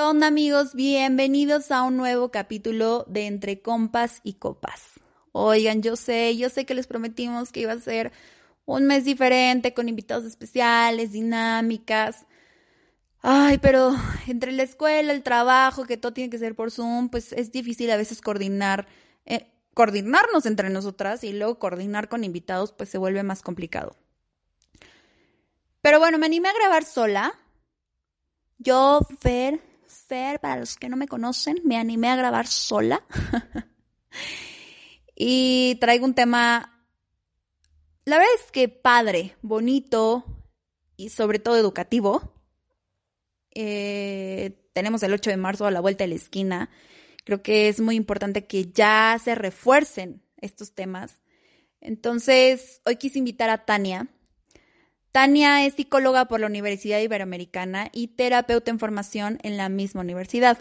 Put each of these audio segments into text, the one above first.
¿Qué onda amigos? Bienvenidos a un nuevo capítulo de Entre Compas y Copas. Oigan, yo sé, yo sé que les prometimos que iba a ser un mes diferente con invitados especiales, dinámicas. Ay, pero entre la escuela, el trabajo, que todo tiene que ser por Zoom, pues es difícil a veces coordinar, eh, coordinarnos entre nosotras y luego coordinar con invitados, pues se vuelve más complicado. Pero bueno, me animé a grabar sola. Yo, Fer, para los que no me conocen, me animé a grabar sola. y traigo un tema, la verdad es que padre, bonito y sobre todo educativo. Eh, tenemos el 8 de marzo a la vuelta de la esquina. Creo que es muy importante que ya se refuercen estos temas. Entonces, hoy quise invitar a Tania. Tania es psicóloga por la Universidad Iberoamericana y terapeuta en formación en la misma universidad.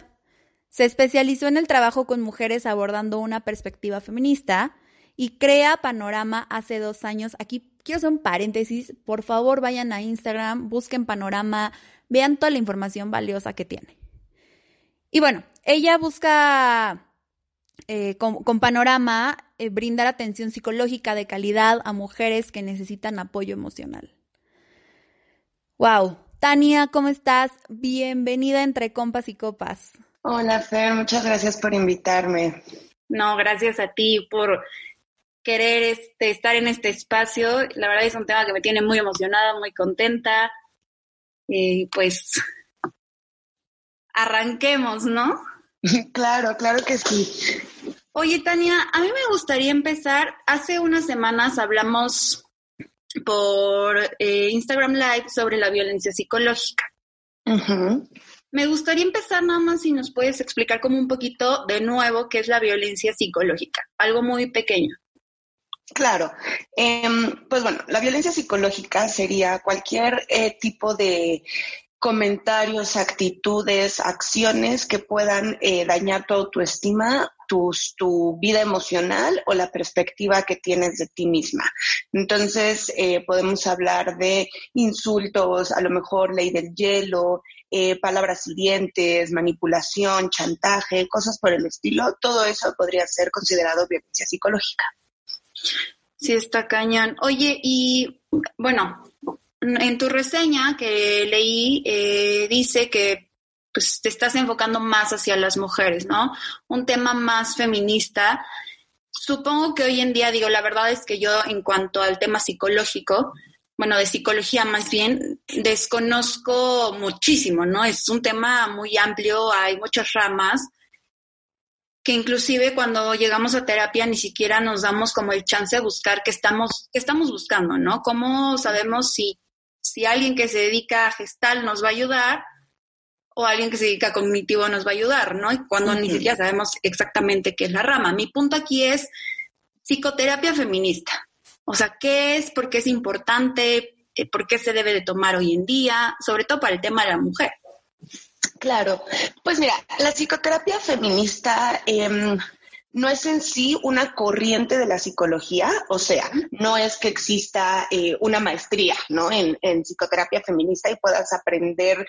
Se especializó en el trabajo con mujeres abordando una perspectiva feminista y crea Panorama hace dos años. Aquí quiero hacer un paréntesis. Por favor, vayan a Instagram, busquen Panorama, vean toda la información valiosa que tiene. Y bueno, ella busca eh, con, Panorama eh, brindar atención psicológica de calidad a mujeres que necesitan apoyo emocional. Wow. Tania, ¿cómo estás? Bienvenida entre compas y copas. Hola, Fer, muchas gracias por invitarme. No, gracias a ti por querer este, estar en este espacio. La verdad es un tema que me tiene muy emocionada, muy contenta. Y pues arranquemos, ¿no? Claro, claro que sí. Oye, Tania, a mí me gustaría empezar. Hace unas semanas hablamos por eh, Instagram Live sobre la violencia psicológica. Me gustaría empezar nada más si nos puedes explicar como un poquito de nuevo qué es la violencia psicológica, algo muy pequeño. Claro, em, pues bueno, la violencia psicológica sería cualquier eh, tipo de comentarios, actitudes, acciones que puedan eh, dañar tu autoestima, tu, vida emocional o la perspectiva que tienes de ti misma. Entonces, eh, podemos hablar de insultos, a lo mejor ley del hielo, eh, palabras hirientes, manipulación, chantaje, cosas por el estilo. Todo eso podría ser considerado violencia psicológica. Sí, está cañón. Oye, y bueno, en tu reseña que leí, eh, dice que pues, te estás enfocando más hacia las mujeres, ¿no? Un tema más feminista. Supongo que hoy en día, digo, la verdad es que yo en cuanto al tema psicológico, bueno, de psicología más bien, desconozco muchísimo, ¿no? Es un tema muy amplio, hay muchas ramas que inclusive cuando llegamos a terapia ni siquiera nos damos como el chance de buscar qué estamos, qué estamos buscando, ¿no? ¿Cómo sabemos si si alguien que se dedica a gestal nos va a ayudar o alguien que se dedica a cognitivo nos va a ayudar, ¿no? Y cuando ni siquiera sabemos exactamente qué es la rama. Mi punto aquí es psicoterapia feminista. O sea, ¿qué es? ¿Por qué es importante? Eh, ¿Por qué se debe de tomar hoy en día? Sobre todo para el tema de la mujer. Claro, pues mira, la psicoterapia feminista eh, no es en sí una corriente de la psicología, o sea, no es que exista eh, una maestría ¿no? en, psicoterapia feminista y puedas aprender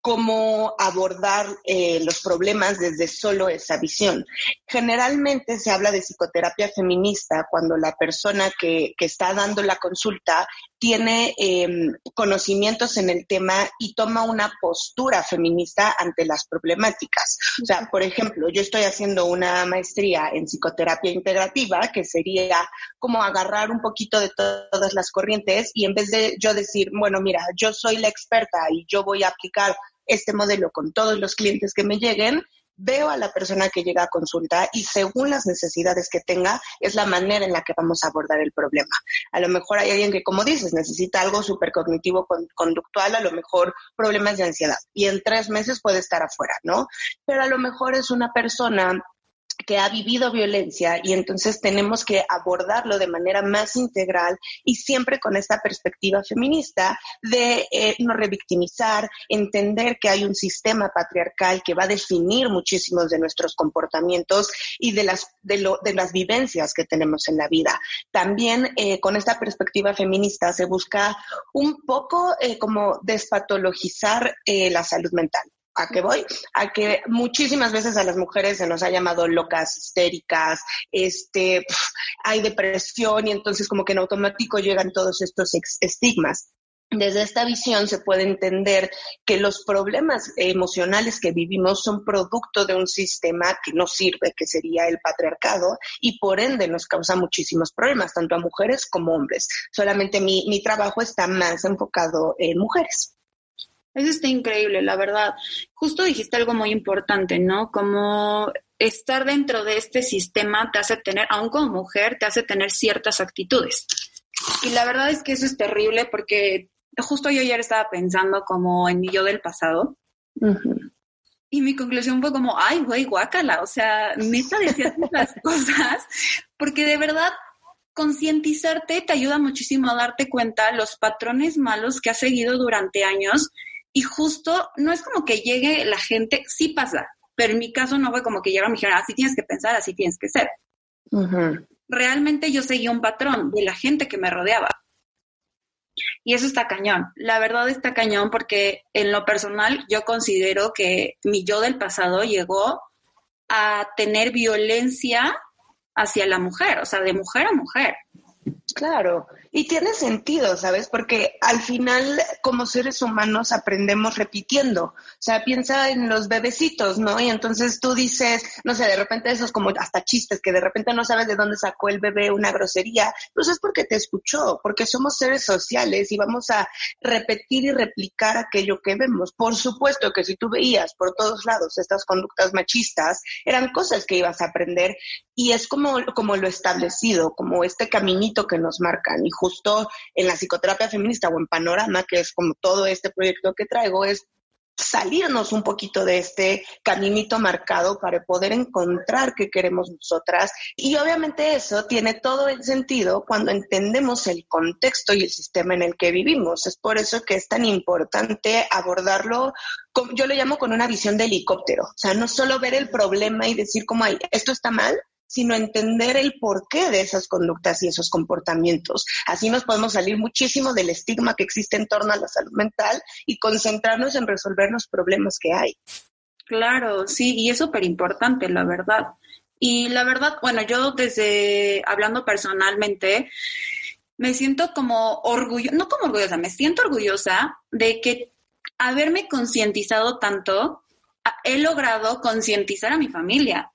cómo abordar eh, los problemas desde solo esa visión. Generalmente se habla de psicoterapia feminista cuando la persona que, que está dando la consulta tiene em, conocimientos en el tema y toma una postura feminista ante las problemáticas. O sea, por ejemplo, yo estoy haciendo una maestría en psicoterapia integrativa, que sería como agarrar un poquito de todas las corrientes y en vez de yo decir, bueno, mira, yo soy la experta y yo voy a aplicar este modelo con todos los clientes que me lleguen, veo a la persona que llega a consulta y según las necesidades que tenga, es la manera en la que vamos a abordar el problema. A lo mejor hay alguien que, como dices, necesita algo súper cognitivo conductual, a lo mejor problemas de ansiedad y en tres meses puede estar afuera, ¿no? Pero a lo mejor es una persona que ha vivido violencia y entonces tenemos que abordarlo de manera más integral y siempre con esta perspectiva feminista de eh, no revictimizar, entender que hay un sistema patriarcal que va a definir muchísimos de nuestros comportamientos y de las, de, lo, de las vivencias que tenemos en la vida. También eh, con esta perspectiva feminista se busca un poco eh, como despatologizar la salud mental. ¿A qué voy? A que muchísimas veces a las mujeres se nos ha llamado locas, histéricas, este, hay depresión y entonces como que en automático llegan todos estos estigmas. Desde esta visión se puede entender que los problemas emocionales que vivimos son producto de un sistema que no sirve, que sería el patriarcado, y por ende nos causa muchísimos problemas, tanto a mujeres como hombres. Solamente mi, mi trabajo está más enfocado en mujeres. Eso está increíble, la verdad. Justo dijiste algo muy importante, ¿no? Como estar dentro de este sistema te hace tener, aún como mujer, te hace tener ciertas actitudes. Y la verdad es que eso es terrible porque justo yo ayer estaba pensando como en mi yo del pasado. Y mi conclusión fue como, ay, güey, guácala. O sea, neta decías las cosas porque de verdad concientizarte te ayuda muchísimo a darte cuenta los patrones malos que has seguido durante años y justo no es como que llegue la gente, sí pasa, pero en mi caso no fue como que llegaron y me dijeron, así tienes que pensar, así tienes que ser. Realmente yo seguía un patrón de la gente que me rodeaba. Y eso está cañón. La verdad está cañón porque en lo personal yo considero que mi yo del pasado llegó a tener violencia hacia la mujer, o sea, de mujer a mujer. Claro, y tiene sentido, ¿sabes? Porque al final, como seres humanos, aprendemos repitiendo. O sea, piensa en los bebecitos, ¿no? Y entonces tú dices, no sé, de repente esos como hasta chistes, que de repente no sabes de dónde sacó el bebé una grosería, pues es porque te escuchó, porque somos seres sociales y vamos a repetir y replicar aquello que vemos. Por supuesto que si tú veías por todos lados estas conductas machistas, eran cosas que ibas a aprender y es como, como lo establecido, como este caminito que nos marcan. Y justo en la psicoterapia feminista o en Panorama, que es como todo este proyecto que traigo, es salirnos un poquito de este caminito marcado para poder encontrar qué queremos nosotras. Y obviamente eso tiene todo el sentido cuando entendemos el contexto y el sistema en el que vivimos. Es por eso que es tan importante abordarlo, yo lo llamo con una visión de helicóptero. O sea, no solo ver el problema y decir como, hay esto está mal, sino entender el porqué de esas conductas y esos comportamientos. Así nos podemos salir muchísimo del estigma que existe en torno a la salud mental y concentrarnos en resolver los problemas que hay. Claro, sí, y es súper importante, la verdad. Y la verdad, bueno, yo desde hablando personalmente, me siento como orgullosa, no como orgullosa, me siento orgullosa de que haberme concientizado tanto, he logrado concientizar a mi familia.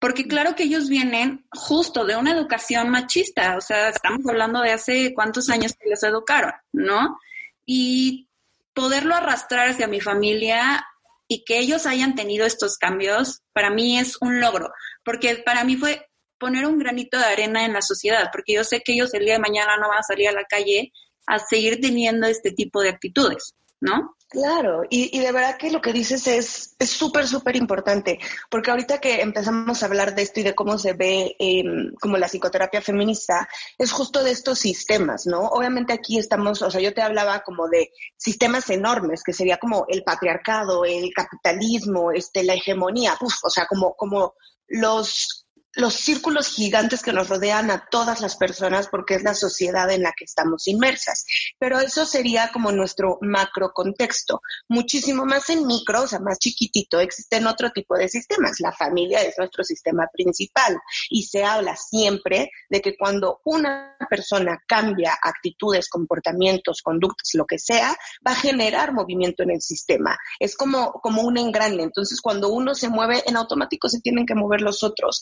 Porque claro que ellos vienen justo de una educación machista, o sea, estamos hablando de hace cuántos años que les educaron, ¿no? Y poderlo arrastrar hacia mi familia y que ellos hayan tenido estos cambios, para mí es un logro, porque para mí fue poner un granito de arena en la sociedad, porque yo sé que ellos el día de mañana no van a salir a la calle a seguir teniendo este tipo de actitudes, ¿no? Claro, y, de verdad que lo que dices es súper, súper importante, porque ahorita que empezamos a hablar de esto y de cómo se ve em, como la psicoterapia feminista, es justo de estos sistemas, ¿no? Obviamente aquí estamos, o sea, yo te hablaba como de sistemas enormes, que sería como el patriarcado, el capitalismo, este, la hegemonía, o sea, como, como los los círculos gigantes que nos rodean a todas las personas porque es la sociedad en la que estamos inmersas. Pero eso sería como nuestro macro contexto. Muchísimo más en micro, o sea, más chiquitito, existen otro tipo de sistemas. La familia es nuestro sistema principal y se habla siempre de que cuando una persona cambia actitudes, comportamientos, conductas, lo que sea, va a generar movimiento en el sistema. Es como, como un engrane. Entonces, cuando uno se mueve, en automático se tienen que mover los otros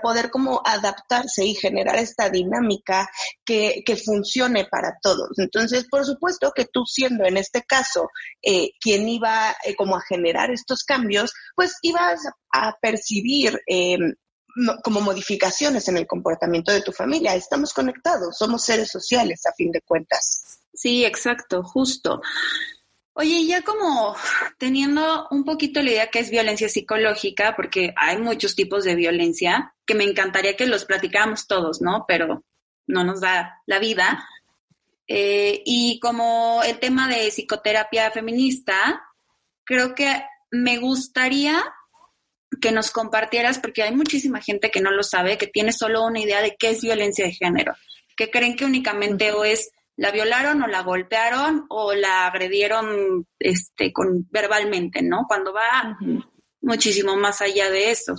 poder como adaptarse y generar esta dinámica que, funcione para todos. Entonces, por supuesto que tú siendo en este caso eh, quien iba eh, como a generar estos cambios, pues ibas a percibir em, como modificaciones en el comportamiento de tu familia. Estamos conectados, somos seres sociales a fin de cuentas. Sí, exacto, justo. Oye, ya como teniendo un poquito la idea que es violencia psicológica, porque hay muchos tipos de violencia, que me encantaría que los platicáramos todos, ¿no? Pero no nos da la vida. Eh, y como el tema de psicoterapia feminista, creo que me gustaría que nos compartieras, porque hay muchísima gente que no lo sabe, que tiene solo una idea de qué es violencia de género, que creen que únicamente o es la violaron o la golpearon o la agredieron este con verbalmente, ¿no? Cuando va muchísimo más allá de eso.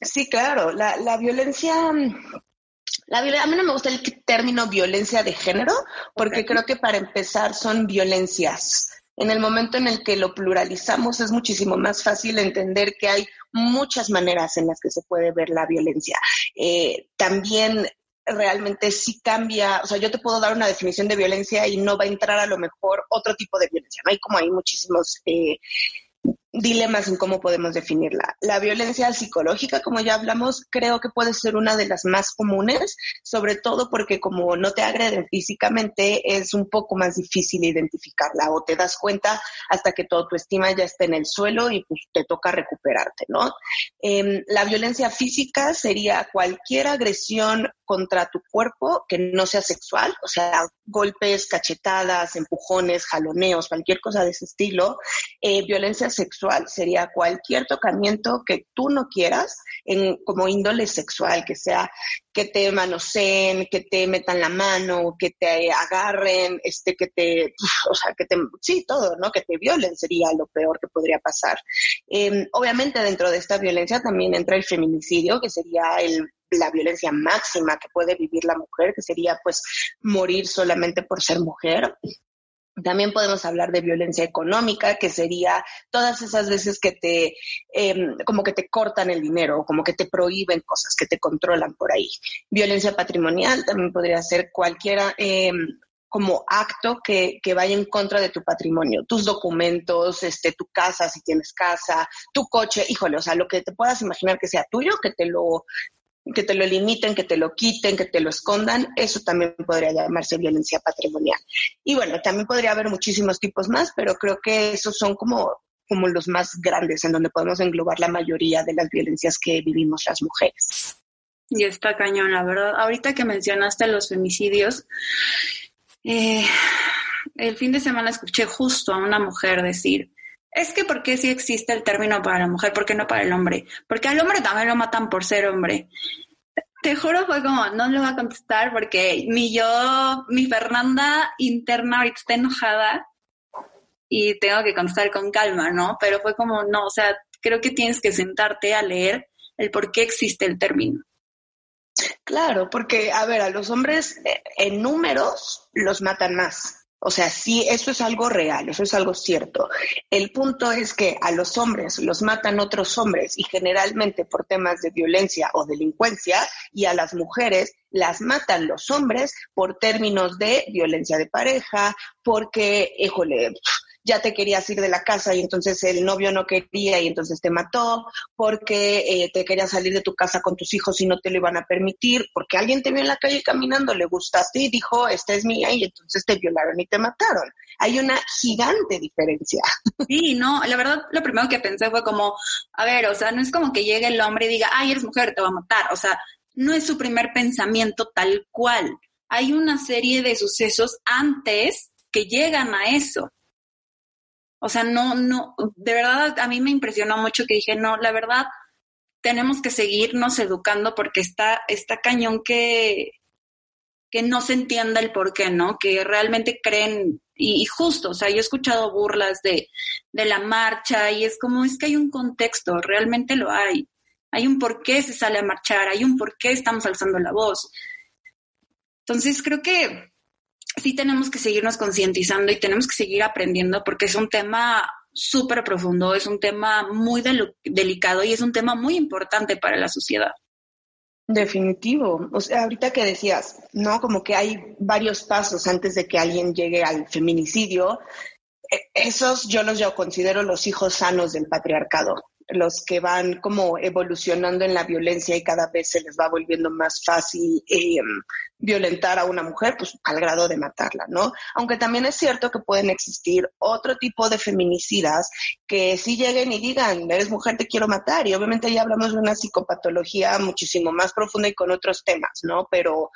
Sí, claro, la, la violencia la, a mí no me gusta el término violencia de género, porque creo que para empezar son violencias. En el momento en el que lo pluralizamos es muchísimo más fácil entender que hay muchas maneras en las que se puede ver la violencia. Eh, también realmente sí cambia, o sea, yo te puedo dar una definición de violencia y no va a entrar a lo mejor otro tipo de violencia, ¿no? Hay como hay muchísimos eh, dilemas en cómo podemos definirla. La violencia psicológica, como ya hablamos, creo que puede ser una de las más comunes, sobre todo porque como no te agreden físicamente, es un poco más difícil identificarla o te das cuenta hasta que tu autoestima ya está en el suelo y pues te toca recuperarte, ¿no? Em, la violencia física sería cualquier agresión contra tu cuerpo que no sea sexual, o sea, golpes, cachetadas, empujones, jaloneos, cualquier cosa de ese estilo. Eh, violencia sexual sería cualquier tocamiento que tú no quieras en, como índole sexual, que sea que te manoseen, que te metan la mano, que te agarren, este, que te, o sea, que te, sí, todo, ¿no? Que te violen sería lo peor que podría pasar. Em, obviamente dentro de esta violencia también entra el feminicidio, que sería el la violencia máxima que puede vivir la mujer, que sería pues morir solamente por ser mujer. También podemos hablar de violencia económica, que sería todas esas veces que te, em, como que te cortan el dinero, como que te prohíben cosas, que te controlan por ahí. Violencia patrimonial también podría ser cualquiera, em, como acto que, que, vaya en contra de tu patrimonio, tus documentos, este, tu casa, si tienes casa, tu coche, híjole, o sea, lo que te puedas imaginar que sea tuyo, que te lo, que te lo limiten, que te lo quiten, que te lo escondan, eso también podría llamarse violencia patrimonial. Y bueno, también podría haber muchísimos tipos más, pero creo que esos son como, como los más grandes en donde podemos englobar la mayoría de las violencias que vivimos las mujeres. Y está cañón, la verdad. Ahorita que mencionaste los femicidios, eh, el fin de semana escuché justo a una mujer decir, es que ¿por qué sí existe el término para la mujer? ¿Por qué no para el hombre? Porque al hombre también lo matan por ser hombre. Te juro, fue como, no le voy a contestar porque mi yo, mi Fernanda interna ahorita está enojada y tengo que contestar con calma, ¿no? Pero fue como, no, o sea, creo que tienes que sentarte a leer el por qué existe el término. Claro, porque, a ver, a los hombres eh, en números los matan más. O sea, sí, eso es algo real, eso es algo cierto. El punto es que a los hombres los matan otros hombres y generalmente por temas de violencia o delincuencia y a las mujeres las matan los hombres por términos de violencia de pareja, porque, híjole, ya te querías ir de la casa y entonces el novio no quería y entonces te mató, porque eh, te querías salir de tu casa con tus hijos y no te lo iban a permitir, porque alguien te vio en la calle caminando, le gustaste y dijo, esta es mía y entonces te violaron y te mataron. Hay una gigante diferencia. Sí, no, la verdad lo primero que pensé fue como, a ver, o sea, no es como que llegue el hombre y diga, ay, eres mujer, te va a matar, o sea, no es su primer pensamiento tal cual. Hay una serie de sucesos antes que llegan a eso. O sea, no, no, de verdad a mí me impresionó mucho que dije, no, la verdad, tenemos que seguirnos educando porque está, está cañón que, que no se entienda el por qué, ¿no? Que realmente creen, y, justo, o sea, yo he escuchado burlas de, de la marcha y es como, es que hay un contexto, realmente lo hay. Hay un por qué se sale a marchar, hay un por qué estamos alzando la voz. Entonces creo que sí tenemos que seguirnos concientizando y tenemos que seguir aprendiendo porque es un tema súper profundo, es un tema muy delicado y es un tema muy importante para la sociedad. Definitivo. O sea, ahorita que decías, ¿no? Como que hay varios pasos antes de que alguien llegue al feminicidio. E, esos yo los yo considero los hijos sanos del patriarcado los que van como evolucionando en la violencia y cada vez se les va volviendo más fácil eh, violentar a una mujer, pues al grado de matarla, ¿no? Aunque también es cierto que pueden existir otro tipo de feminicidas que sí lleguen y digan, eres mujer, te quiero matar. Y obviamente ya hablamos de una psicopatología muchísimo más profunda y con otros temas, ¿no? Pero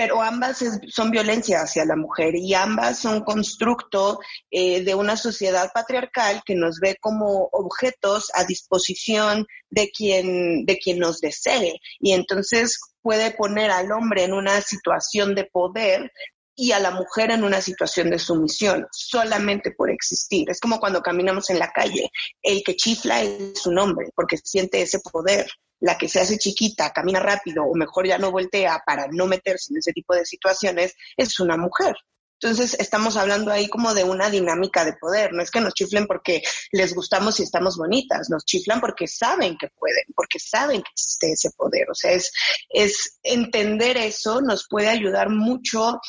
pero ambas son violencia hacia la mujer y ambas son constructo eh, de una sociedad patriarcal que nos ve como objetos a disposición de quien, de quien nos desee. Y entonces puede poner al hombre en una situación de poder y a la mujer en una situación de sumisión, solamente por existir. Es como cuando caminamos en la calle. El que chifla es un hombre, porque siente ese poder la que se hace chiquita, camina rápido o mejor ya no voltea para no meterse en ese tipo de situaciones, es una mujer. Entonces, estamos hablando ahí como de una dinámica de poder. No es que nos chiflen porque les gustamos y estamos bonitas, nos chiflan porque saben que pueden, porque saben que existe ese poder. O sea, es, es entender eso nos puede ayudar mucho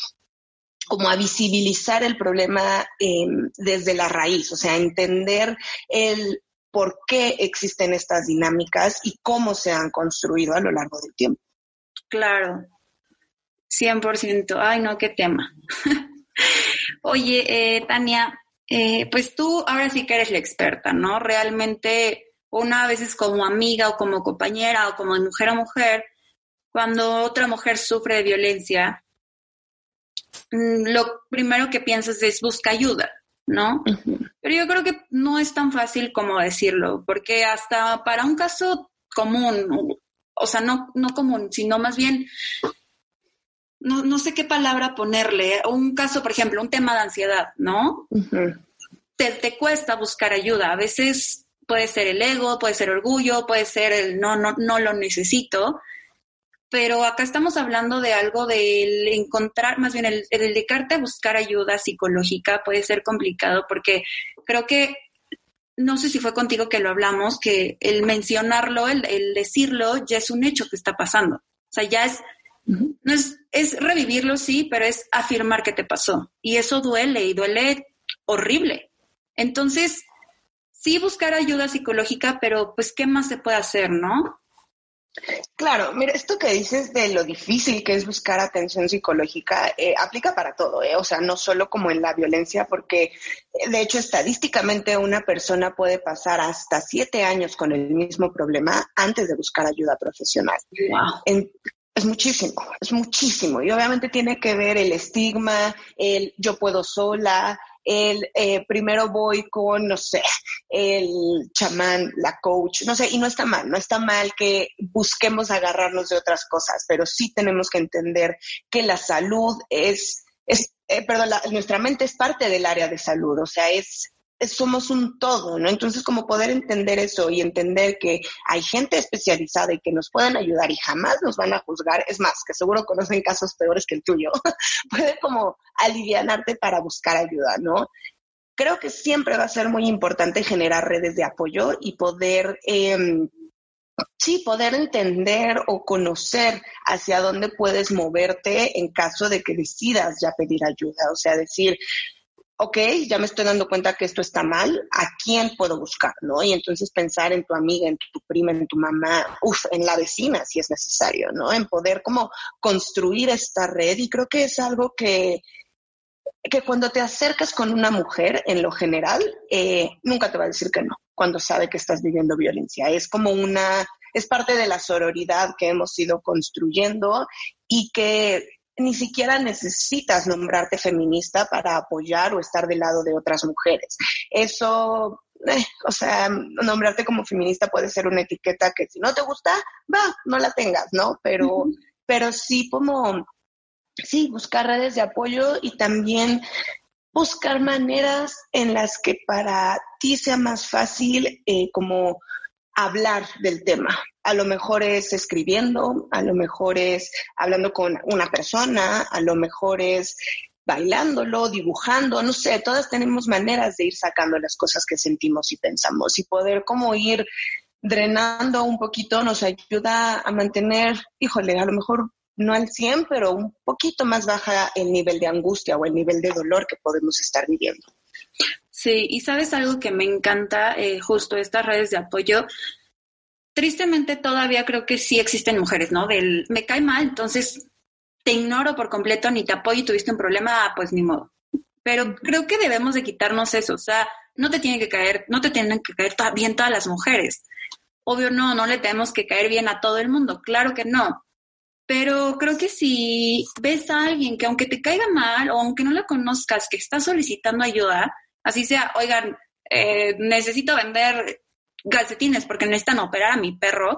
como a visibilizar el problema eh, desde la raíz, o sea, entender el por qué existen estas dinámicas y cómo se han construido a lo largo del tiempo. Claro, 100%. Ay, no, qué tema. Oye, eh, Tania, eh, pues tú ahora sí que eres la experta, ¿no? Realmente una vez como amiga o como compañera o como mujer a mujer, cuando otra mujer sufre de violencia, mm, lo primero que piensas es busca ayuda, ¿no? Pero yo creo que no es tan fácil como decirlo, porque hasta para un caso común, o sea, no, no común, sino más bien, no, no sé qué palabra ponerle, un caso, por ejemplo, un tema de ansiedad, ¿no? te, te cuesta buscar ayuda, a veces puede ser el ego, puede ser orgullo, puede ser el no, no, no lo necesito, pero acá estamos hablando de algo del encontrar, más bien el, dedicarte a buscar ayuda psicológica puede ser complicado porque creo que, no sé si fue contigo que lo hablamos, que el mencionarlo, el, decirlo, ya es un hecho que está pasando. O sea, ya es, no es, es revivirlo, sí, pero es afirmar que te pasó. Y eso duele y duele horrible. Entonces, sí buscar ayuda psicológica, pero pues, ¿qué más se puede hacer, no? Claro, mira, esto que dices de lo difícil que es buscar atención psicológica eh, aplica para todo, ¿eh? o sea, no solo como en la violencia, porque eh, de hecho estadísticamente una persona puede pasar hasta siete años con el mismo problema antes de buscar ayuda profesional. es muchísimo, es muchísimo. Y obviamente tiene que ver el estigma, el yo puedo sola, el eh, primero voy con, no sé, el chamán, la coach, no sé, y no está mal, no está mal que busquemos agarrarnos de otras cosas, pero sí tenemos que entender que la salud es, es eh, perdón, nuestra mente es parte del área de salud, o sea, es somos un todo, ¿no? Entonces, como poder entender eso y entender que hay gente especializada y que nos pueden ayudar y jamás nos van a juzgar, es más, que seguro conocen casos peores que el tuyo, puede como alivianarte para buscar ayuda, ¿no? Creo que siempre va a ser muy importante generar redes de apoyo y poder, eh, sí, poder entender o conocer hacia dónde puedes moverte en caso de que decidas ya pedir ayuda. O sea, decir, ok, ya me estoy dando cuenta que esto está mal, ¿a quién puedo buscar? ¿no? Y entonces pensar en tu amiga, en tu prima, en tu mamá, uf, en la vecina si es necesario, ¿no? En poder como construir esta red y creo que es algo que, que cuando te acercas con una mujer, en lo general, eh, nunca te va a decir que no, cuando sabe que estás viviendo violencia. Es como una, es parte de la sororidad que hemos ido construyendo y que ni siquiera necesitas nombrarte feminista para apoyar o estar del lado de otras mujeres. Eso, eh, o sea, nombrarte como feminista puede ser una etiqueta que si no te gusta, va, no la tengas, ¿no? Pero, pero sí como, sí, buscar redes de apoyo y también buscar maneras en las que para ti sea más fácil eh, como hablar del tema. A lo mejor es escribiendo, a lo mejor es hablando con una persona, a lo mejor es bailándolo, dibujando, no sé, todas tenemos maneras de ir sacando las cosas que sentimos y pensamos y poder como ir drenando un poquito nos ayuda a mantener, híjole, a lo mejor no al 100, pero un poquito más baja el nivel de angustia o el nivel de dolor que podemos estar viviendo. Sí, y sabes algo que me encanta, eh, justo estas redes de apoyo. Tristemente todavía creo que sí existen mujeres, ¿no? Del me cae mal, entonces te ignoro por completo, ni te apoyo y tuviste un problema, pues ni modo. Pero creo que debemos de quitarnos eso, o sea, no te tienen que caer, no te tienen que caer bien todas las mujeres. Obvio no, no le tenemos que caer bien a todo el mundo, claro que no. Pero creo que si ves a alguien que aunque te caiga mal o aunque no la conozcas, que está solicitando ayuda, así sea, oigan, eh, necesito vender calcetines porque necesitan operar a mi perro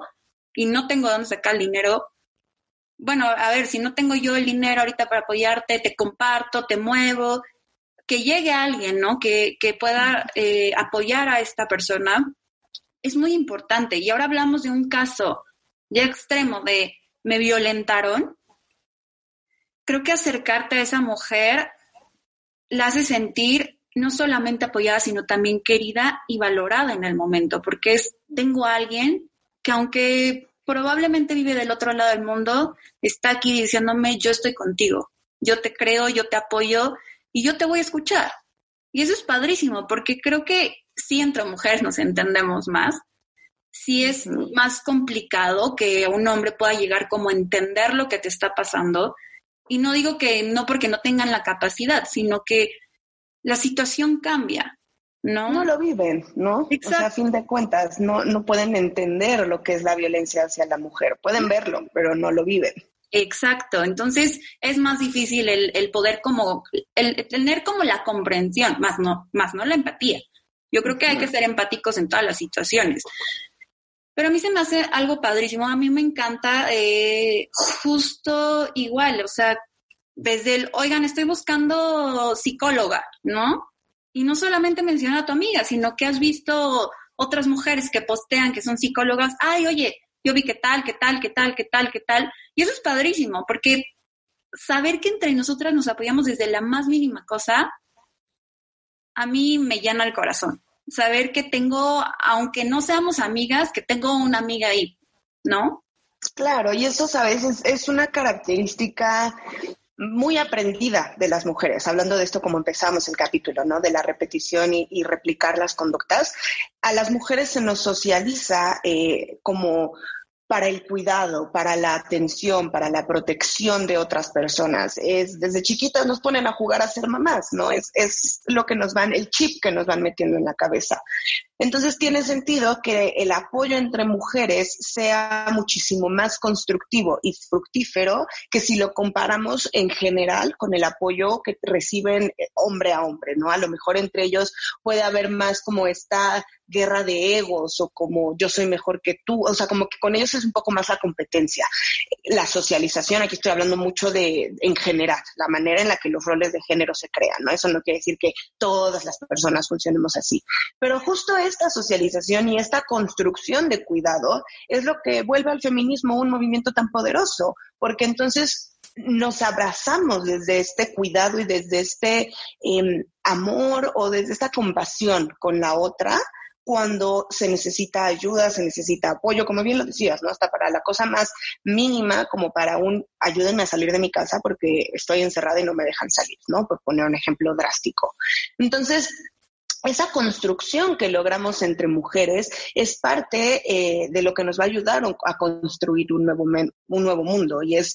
y no tengo dónde sacar el dinero. Bueno, a ver, si no tengo yo el dinero ahorita para apoyarte, te comparto, te muevo, que llegue alguien, ¿no? Que, que pueda eh, apoyar a esta persona, es muy importante. Y ahora hablamos de un caso ya extremo de me violentaron. Creo que acercarte a esa mujer la hace sentir no solamente apoyada, sino también querida y valorada en el momento, porque es, tengo a alguien que aunque probablemente vive del otro lado del mundo, está aquí diciéndome, yo estoy contigo, yo te creo, yo te apoyo y yo te voy a escuchar. Y eso es padrísimo, porque creo que si entre mujeres nos entendemos más, si es más complicado que un hombre pueda llegar como a entender lo que te está pasando. Y no digo que no porque no tengan la capacidad, sino que la situación cambia, ¿no? No lo viven, ¿no? O sea, a fin de cuentas, no, no pueden entender lo que es la violencia hacia la mujer. Pueden verlo, pero no lo viven. Exacto, entonces es más difícil el, poder como, el, tener como la comprensión, más no, más no la empatía. Yo creo que hay que ser empáticos en todas las situaciones. Pero a mí se me hace algo padrísimo, a mí me encanta eh, justo igual, o sea, desde el, oigan, estoy buscando psicóloga, ¿no? Y no solamente menciona a tu amiga, sino que has visto otras mujeres que postean que son psicólogas, ay, oye, yo vi qué tal, qué tal, qué tal, qué tal, qué tal. Y eso es padrísimo, porque saber que entre nosotras nos apoyamos desde la más mínima cosa, a mí me llena el corazón. Saber que tengo, aunque no seamos amigas, que tengo una amiga ahí, ¿no? Claro, y eso, sabes, es, es una característica muy aprendida de las mujeres, hablando de esto como empezamos el capítulo, ¿no? De la repetición y, replicar las conductas. A las mujeres se nos socializa eh, como para el cuidado, para la atención, para la protección de otras personas. Es desde chiquitas nos ponen a jugar a ser mamás, ¿no? Es, es lo que nos van, el chip que nos van metiendo en la cabeza. Entonces tiene sentido que el apoyo entre mujeres sea muchísimo más constructivo y fructífero que si lo comparamos en general con el apoyo que reciben eh, hombre a hombre, ¿no? A lo mejor entre ellos puede haber más como esta guerra de egos o como yo soy mejor que tú, o sea, como que con ellos es un poco más la competencia. La socialización, aquí estoy hablando mucho de, en general, la manera en la que los roles de género se crean, ¿no? Eso no quiere decir que todas las personas funcionemos así. Pero justo esta socialización y esta construcción de cuidado es lo que vuelve al feminismo un movimiento tan poderoso, porque entonces nos abrazamos desde este cuidado y desde este em, amor o desde esta compasión con la otra cuando se necesita ayuda, se necesita apoyo, como bien lo decías, ¿no? Hasta para la cosa más mínima, como para un ayúdenme a salir de mi casa porque estoy encerrada y no me dejan salir, ¿no? Por poner un ejemplo drástico. Entonces, esa construcción que logramos entre mujeres es parte eh, de lo que nos va a ayudar a construir un nuevo, un nuevo mundo. Y es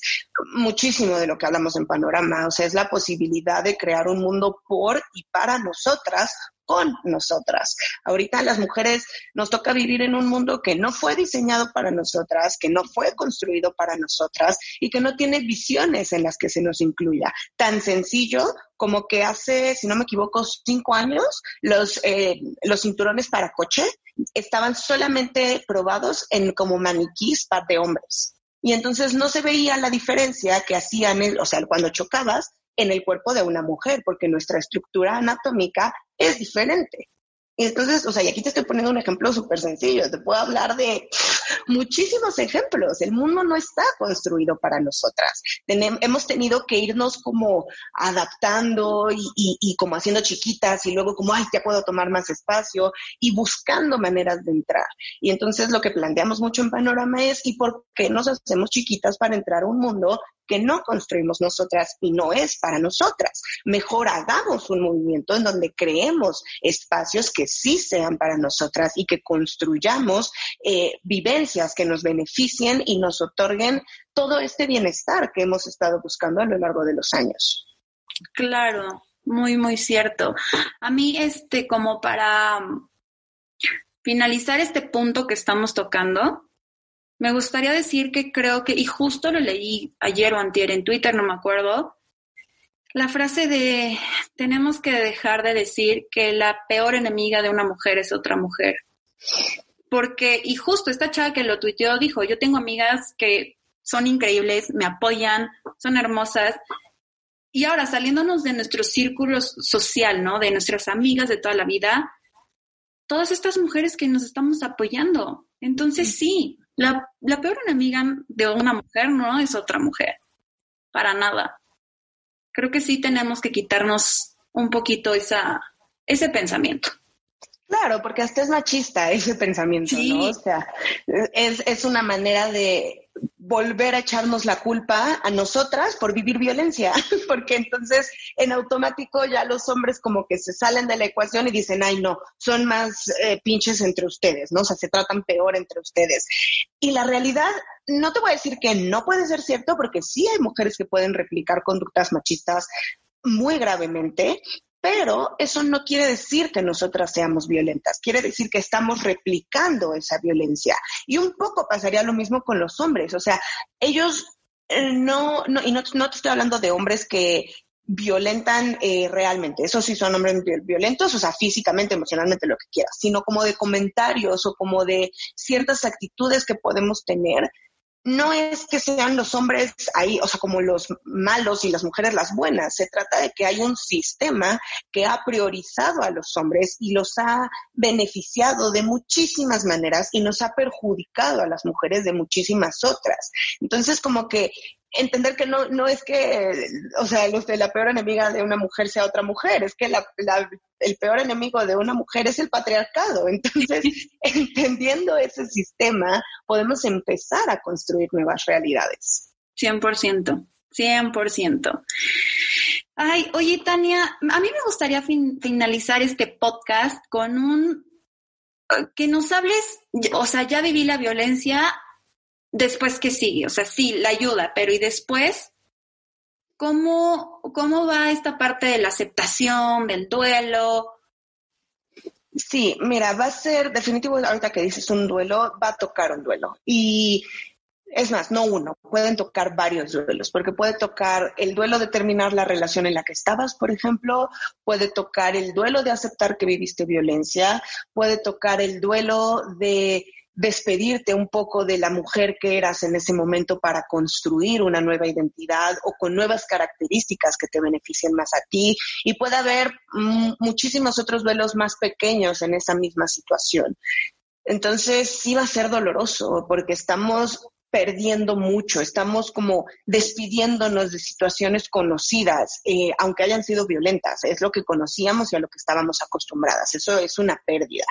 muchísimo de lo que hablamos en Panorama, o sea, es la posibilidad de crear un mundo por y para nosotras con nosotras. Ahorita las mujeres nos toca vivir en un mundo que no fue diseñado para nosotras, que no fue construido para nosotras y que no tiene visiones en las que se nos incluya. Tan sencillo como que hace, si no me equivoco, cinco años, los, eh, los cinturones para coche estaban solamente probados en como maniquís para de hombres. Y entonces no se veía la diferencia que hacían, o sea, cuando chocabas, en el cuerpo de una mujer, porque nuestra estructura anatómica es diferente. Entonces, o sea, y aquí te estoy poniendo un ejemplo súper sencillo, te puedo hablar de muchísimos ejemplos. El mundo no está construido para nosotras. hemos tenido que irnos como adaptando y, y, como haciendo chiquitas y luego como, ay, ya puedo tomar más espacio y buscando maneras de entrar. Y entonces lo que planteamos mucho en Panorama es, ¿y por qué nos hacemos chiquitas para entrar a un mundo que no construimos nosotras y no es para nosotras. Mejor hagamos un movimiento en donde creemos espacios que sí sean para nosotras y que construyamos eh, vivencias que nos beneficien y nos otorguen todo este bienestar que hemos estado buscando a lo largo de los años. Claro, muy, muy cierto. A mí, este, como para finalizar este punto que estamos tocando, me gustaría decir que creo que, y justo lo leí ayer o antier en Twitter, no me acuerdo, la frase de tenemos que dejar de decir que la peor enemiga de una mujer es otra mujer. Porque, y justo esta chava que lo tuiteó dijo, yo tengo amigas que son increíbles, me apoyan, son hermosas. Y ahora, saliéndonos de nuestro círculo social, ¿no? De nuestras amigas de toda la vida, todas estas mujeres que nos estamos apoyando. Entonces, sí, la, peor enemiga de una mujer no es otra mujer, para nada. Creo que sí tenemos que quitarnos un poquito esa, ese pensamiento. Claro, porque hasta es machista ese pensamiento, ¿no? O sea, es, es una manera de volver a echarnos la culpa a nosotras por vivir violencia, porque entonces en automático ya los hombres como que se salen de la ecuación y dicen, ay no, son más eh, pinches entre ustedes, ¿no? O sea, se tratan peor entre ustedes. Y la realidad, no te voy a decir que no puede ser cierto, porque sí hay mujeres que pueden replicar conductas machistas muy gravemente, pero eso no quiere decir que nosotras seamos violentas, quiere decir que estamos replicando esa violencia. Y un poco pasaría lo mismo con los hombres, o sea, ellos eh, no, no y no, te estoy hablando de hombres que violentan eh, realmente, esos sí son hombres violentos, o sea, físicamente, emocionalmente, lo que quieras, sino como de comentarios o como de ciertas actitudes que podemos tener no es que sean los hombres ahí, o sea, como los malos y las mujeres las buenas. Se trata de que hay un sistema que ha priorizado a los hombres y los ha beneficiado de muchísimas maneras y nos ha perjudicado a las mujeres de muchísimas otras. Entonces, como que entender que no, no es que, o sea, la peor enemiga de una mujer sea otra mujer, es que la, el peor enemigo de una mujer es el patriarcado. Entonces, entendiendo ese sistema, podemos empezar a construir nuevas realidades. 100%, 100%. Ay, oye, Tania, a mí me gustaría finalizar este podcast con un, que nos hables, o sea, ya viví la violencia, después que sigue, o sea, sí, la ayuda, pero y después, ¿cómo, cómo va esta parte de la aceptación, del duelo? Sí, mira, va a ser definitivo, ahorita que dices un duelo, va a tocar un duelo. Y es más, no uno, pueden tocar varios duelos, porque puede tocar el duelo de terminar la relación en la que estabas, por ejemplo, puede tocar el duelo de aceptar que viviste violencia, puede tocar el duelo de despedirte un poco de la mujer que eras en ese momento para construir una nueva identidad o con nuevas características que te beneficien más a ti. Y puede haber muchísimos otros duelos más pequeños en esa misma situación. Entonces sí va a ser doloroso porque estamos perdiendo mucho, estamos como despidiéndonos de situaciones conocidas, eh, aunque hayan sido violentas, es lo que conocíamos y a lo que estábamos acostumbradas, eso es una pérdida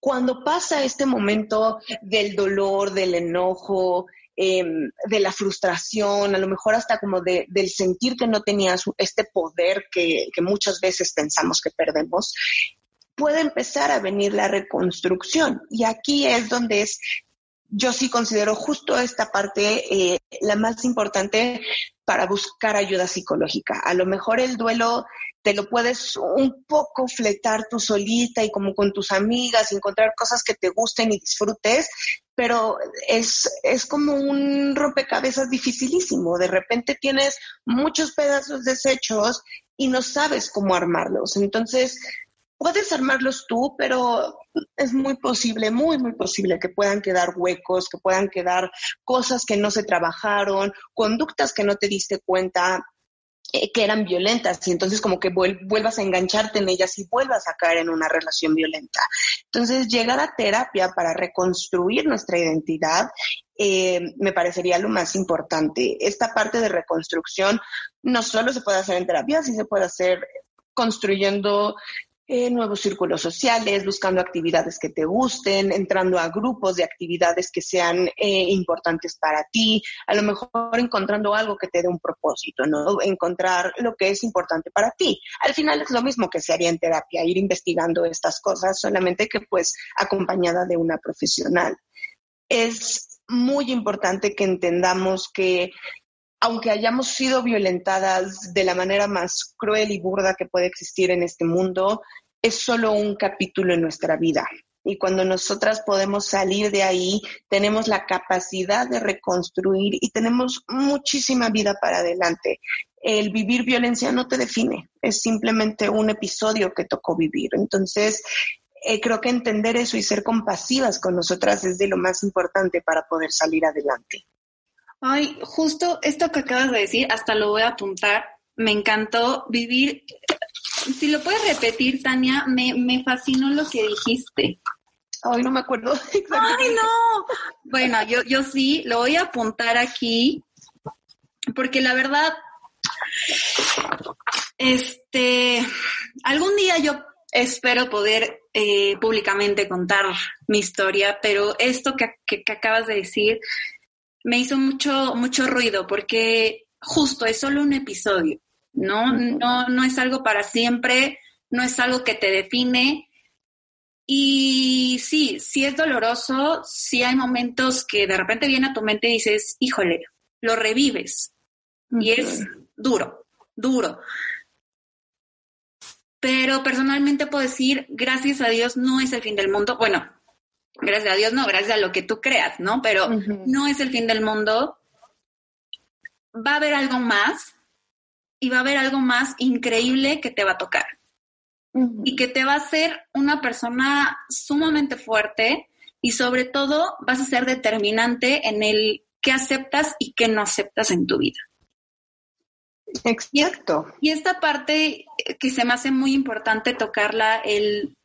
cuando pasa este momento del dolor, del enojo, em, de la frustración, a lo mejor hasta como de, del sentir que no tenías este poder que, muchas veces pensamos que perdemos, puede empezar a venir la reconstrucción. Y aquí es donde es yo sí considero justo esta parte eh, la más importante para buscar ayuda psicológica. A lo mejor el duelo te lo puedes un poco fletar tú solita y como con tus amigas, encontrar cosas que te gusten y disfrutes, pero es, es como un rompecabezas dificilísimo. De repente tienes muchos pedazos deshechos y no sabes cómo armarlos. Entonces, puedes armarlos tú, pero es muy posible, muy, muy posible que puedan quedar huecos, que puedan quedar cosas que no se trabajaron, conductas que no te diste cuenta eh, que eran violentas y entonces como que vuelvas a engancharte en ellas y vuelvas a caer en una relación violenta. Entonces llegar a terapia para reconstruir nuestra identidad eh, me parecería lo más importante. Esta parte de reconstrucción no solo se puede hacer en terapia, sí se puede hacer construyendo eh, nuevos círculos sociales, buscando actividades que te gusten, entrando a grupos de actividades que sean eh, importantes para ti, a lo mejor encontrando algo que te dé un propósito, ¿no? Encontrar lo que es importante para ti. Al final es lo mismo que se haría en terapia, ir investigando estas cosas, solamente que pues acompañada de una profesional. Es muy importante que entendamos que aunque hayamos sido violentadas de la manera más cruel y burda que puede existir en este mundo, es solo un capítulo en nuestra vida. Y cuando nosotras podemos salir de ahí, tenemos la capacidad de reconstruir y tenemos muchísima vida para adelante. El vivir violencia no te define, es simplemente un episodio que tocó vivir. Entonces, eh, creo que entender eso y ser compasivas con nosotras es de lo más importante para poder salir adelante. Ay, justo esto que acabas de decir, hasta lo voy a apuntar. Me encantó vivir. Si lo puedes repetir, Tania, me, me fascinó lo que dijiste. Ay, no me acuerdo. Ay, no. Bueno, yo, yo sí, lo voy a apuntar aquí, porque la verdad, este, algún día yo espero poder eh, públicamente contar mi historia, pero esto que, que, que acabas de decir me hizo mucho, mucho ruido porque justo es solo un episodio, ¿no? No, no es algo para siempre, no es algo que te define. Y sí, sí es doloroso, sí hay momentos que de repente viene a tu mente y dices, híjole, lo revives. Y es duro, duro. Pero personalmente puedo decir, gracias a Dios, no es el fin del mundo. Bueno, gracias a Dios no, gracias a lo que tú creas, ¿no? Pero no es el fin del mundo. Va a haber algo más y va a haber algo más increíble que te va a tocar y que te va a hacer una persona sumamente fuerte y sobre todo vas a ser determinante en el qué aceptas y qué no aceptas en tu vida. Exacto. Y esta parte que se me hace muy importante tocarla, el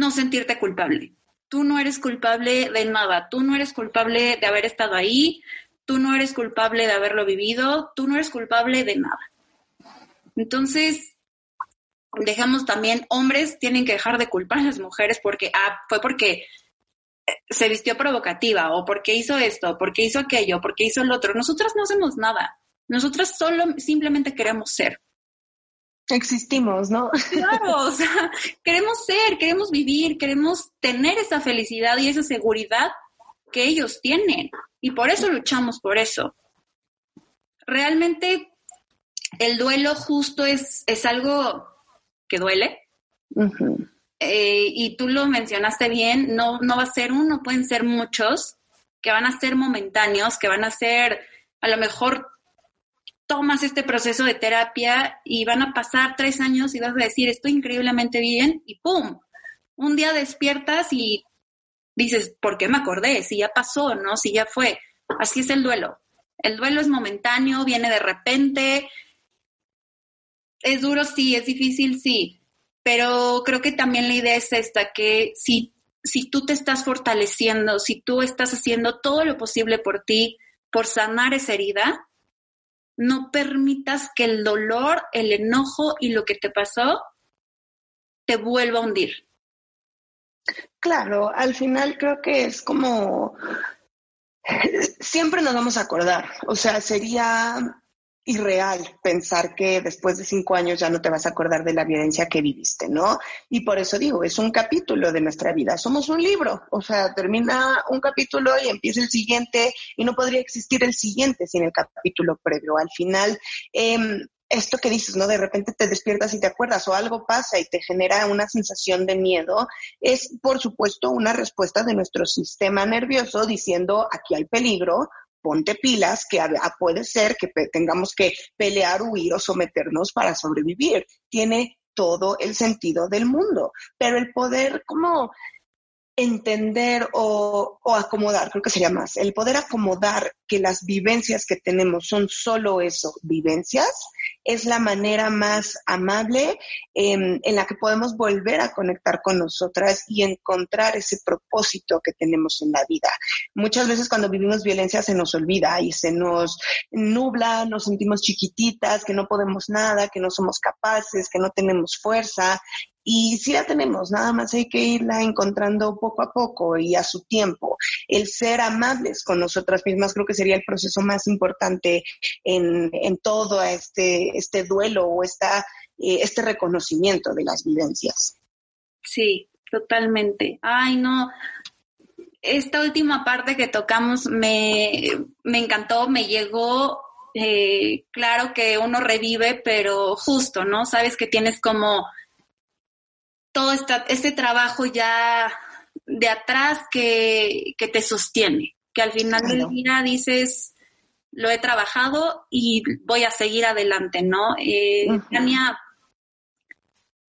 no sentirte culpable. Tú no eres culpable de nada, tú no eres culpable de haber estado ahí, tú no eres culpable de haberlo vivido, tú no eres culpable de nada. Entonces, dejamos también, hombres tienen que dejar de culpar a las mujeres porque, ah, fue porque eh, se vistió provocativa o porque hizo esto, porque hizo aquello, porque hizo el otro. Nosotras no hacemos nada. Nosotras solo simplemente queremos ser existimos, ¿no? Claro, o sea, queremos ser, queremos vivir, queremos tener esa felicidad y esa seguridad que ellos tienen. Y por eso luchamos por eso. Realmente el duelo justo es, es algo que duele. Eh, y tú lo mencionaste bien, no, no va a ser uno, pueden ser muchos, que van a ser momentáneos, que van a ser a lo mejor tomas este proceso de terapia y van a pasar tres años y vas a decir, estoy increíblemente bien y ¡pum! Un día despiertas y dices, ¿por qué me acordé? Si ya pasó, ¿no? Si ya fue. Así es el duelo. El duelo es momentáneo, viene de repente. Es duro, sí, es difícil, sí. Pero creo que también la idea es esta, que si, si tú te estás fortaleciendo, si tú estás haciendo todo lo posible por ti, por sanar esa herida, no permitas que el dolor, el enojo y lo que te pasó te vuelva a hundir. Claro, al final creo que es como siempre nos vamos a acordar, o sea, sería irreal pensar que después de cinco años ya no te vas a acordar de la violencia que viviste, ¿no? Y por eso digo, es un capítulo de nuestra vida, somos un libro, o sea, termina un capítulo y empieza el siguiente y no podría existir el siguiente sin el capítulo previo. Al final, eh, esto que dices, ¿no? De repente te despiertas y te acuerdas o algo pasa y te genera una sensación de miedo, es por supuesto una respuesta de nuestro sistema nervioso diciendo aquí hay peligro, ponte pilas, que puede ser que tengamos que pelear, huir o someternos para sobrevivir. Tiene todo el sentido del mundo, pero el poder como entender o, acomodar, creo que sería más, el poder acomodar que las vivencias que tenemos son solo eso, vivencias, es la manera más amable em, en la que podemos volver a conectar con nosotras y encontrar ese propósito que tenemos en la vida. Muchas veces cuando vivimos violencia se nos olvida y se nos nubla, nos sentimos chiquititas, que no podemos nada, que no somos capaces, que no tenemos fuerza y sí la tenemos, nada más hay que irla encontrando poco a poco y a su tiempo. El ser amables con nosotras mismas creo que sería el proceso más importante en, todo este, este duelo o esta, eh, este reconocimiento de las vivencias. Sí, totalmente. Ay, no. Esta última parte que tocamos me, encantó, me llegó eh, claro que uno revive, pero justo, ¿no? Sabes que tienes como todo este trabajo ya de atrás que, te sostiene, que al final del día dices, lo he trabajado y voy a seguir adelante, ¿no? Eh, Tania,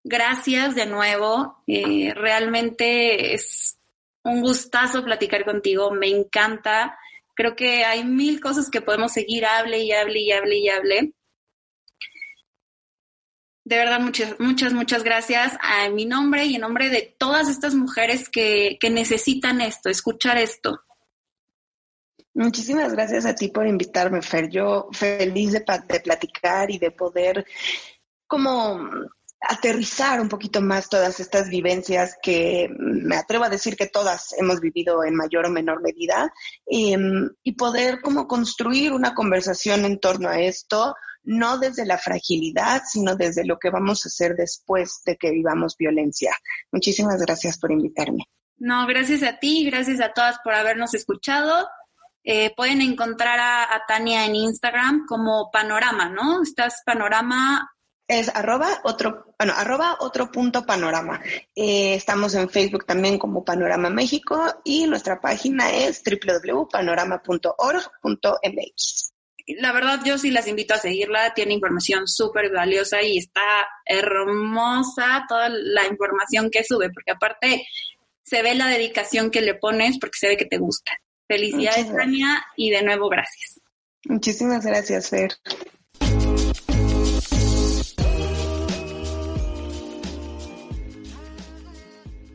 gracias de nuevo. Eh, realmente es un gustazo platicar contigo, me encanta. Creo que hay mil cosas que podemos seguir, hable y hable y hable y hable. De verdad, muchas, muchas, muchas gracias a mi nombre y en nombre de todas estas mujeres que, necesitan esto, escuchar esto. Muchísimas gracias a ti por invitarme, Fer. Yo feliz de, de platicar y de poder como aterrizar un poquito más todas estas vivencias que me atrevo a decir que todas hemos vivido en mayor o menor medida em, y poder como construir una conversación en torno a esto no desde la fragilidad, sino desde lo que vamos a hacer después de que vivamos violencia. Muchísimas gracias por invitarme. No, gracias a ti, gracias a todas por habernos escuchado. Eh, pueden encontrar a, Tania en Instagram como Panorama, ¿no? Estás Panorama. Es arroba otro, bueno, arroba otro punto panorama. Eh, estamos en Facebook también como Panorama México y nuestra página es www.panorama.org.mx la verdad yo sí las invito a seguirla, tiene información súper valiosa y está hermosa toda la información que sube, porque aparte se ve la dedicación que le pones porque se ve que te gusta. Felicidades, Tania, y de nuevo gracias. Muchísimas gracias, Fer.